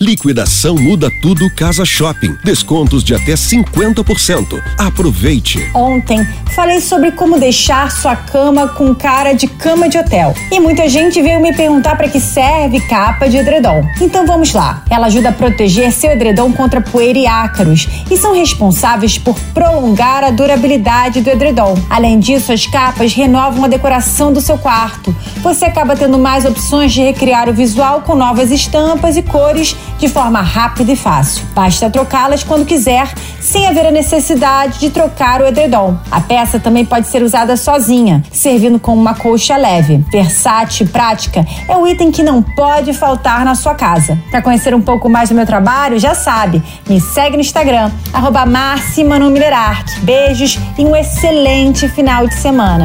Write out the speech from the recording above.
liquidação muda tudo Casa Shopping. Descontos de até 50%. Aproveite. Ontem falei sobre como deixar sua cama com cara de cama de hotel. E muita gente veio me perguntar para que serve capa de edredom. Então vamos lá. Ela ajuda a proteger seu edredom contra poeira e ácaros e são responsáveis por prolongar a durabilidade do edredom. Além disso, as capas renovam a decoração do seu quarto. Você acaba tendo mais opções de recriar o visual com novas estampas e cores de forma rápida e fácil. Basta trocá-las quando quiser, sem haver a necessidade de trocar o edredom. A peça também pode ser usada sozinha, servindo como uma colcha leve. Versátil e prática é o item que não pode faltar na sua casa. Para conhecer um pouco mais do meu trabalho, já sabe, me segue no Instagram, arroba Beijos e um excelente final de semana.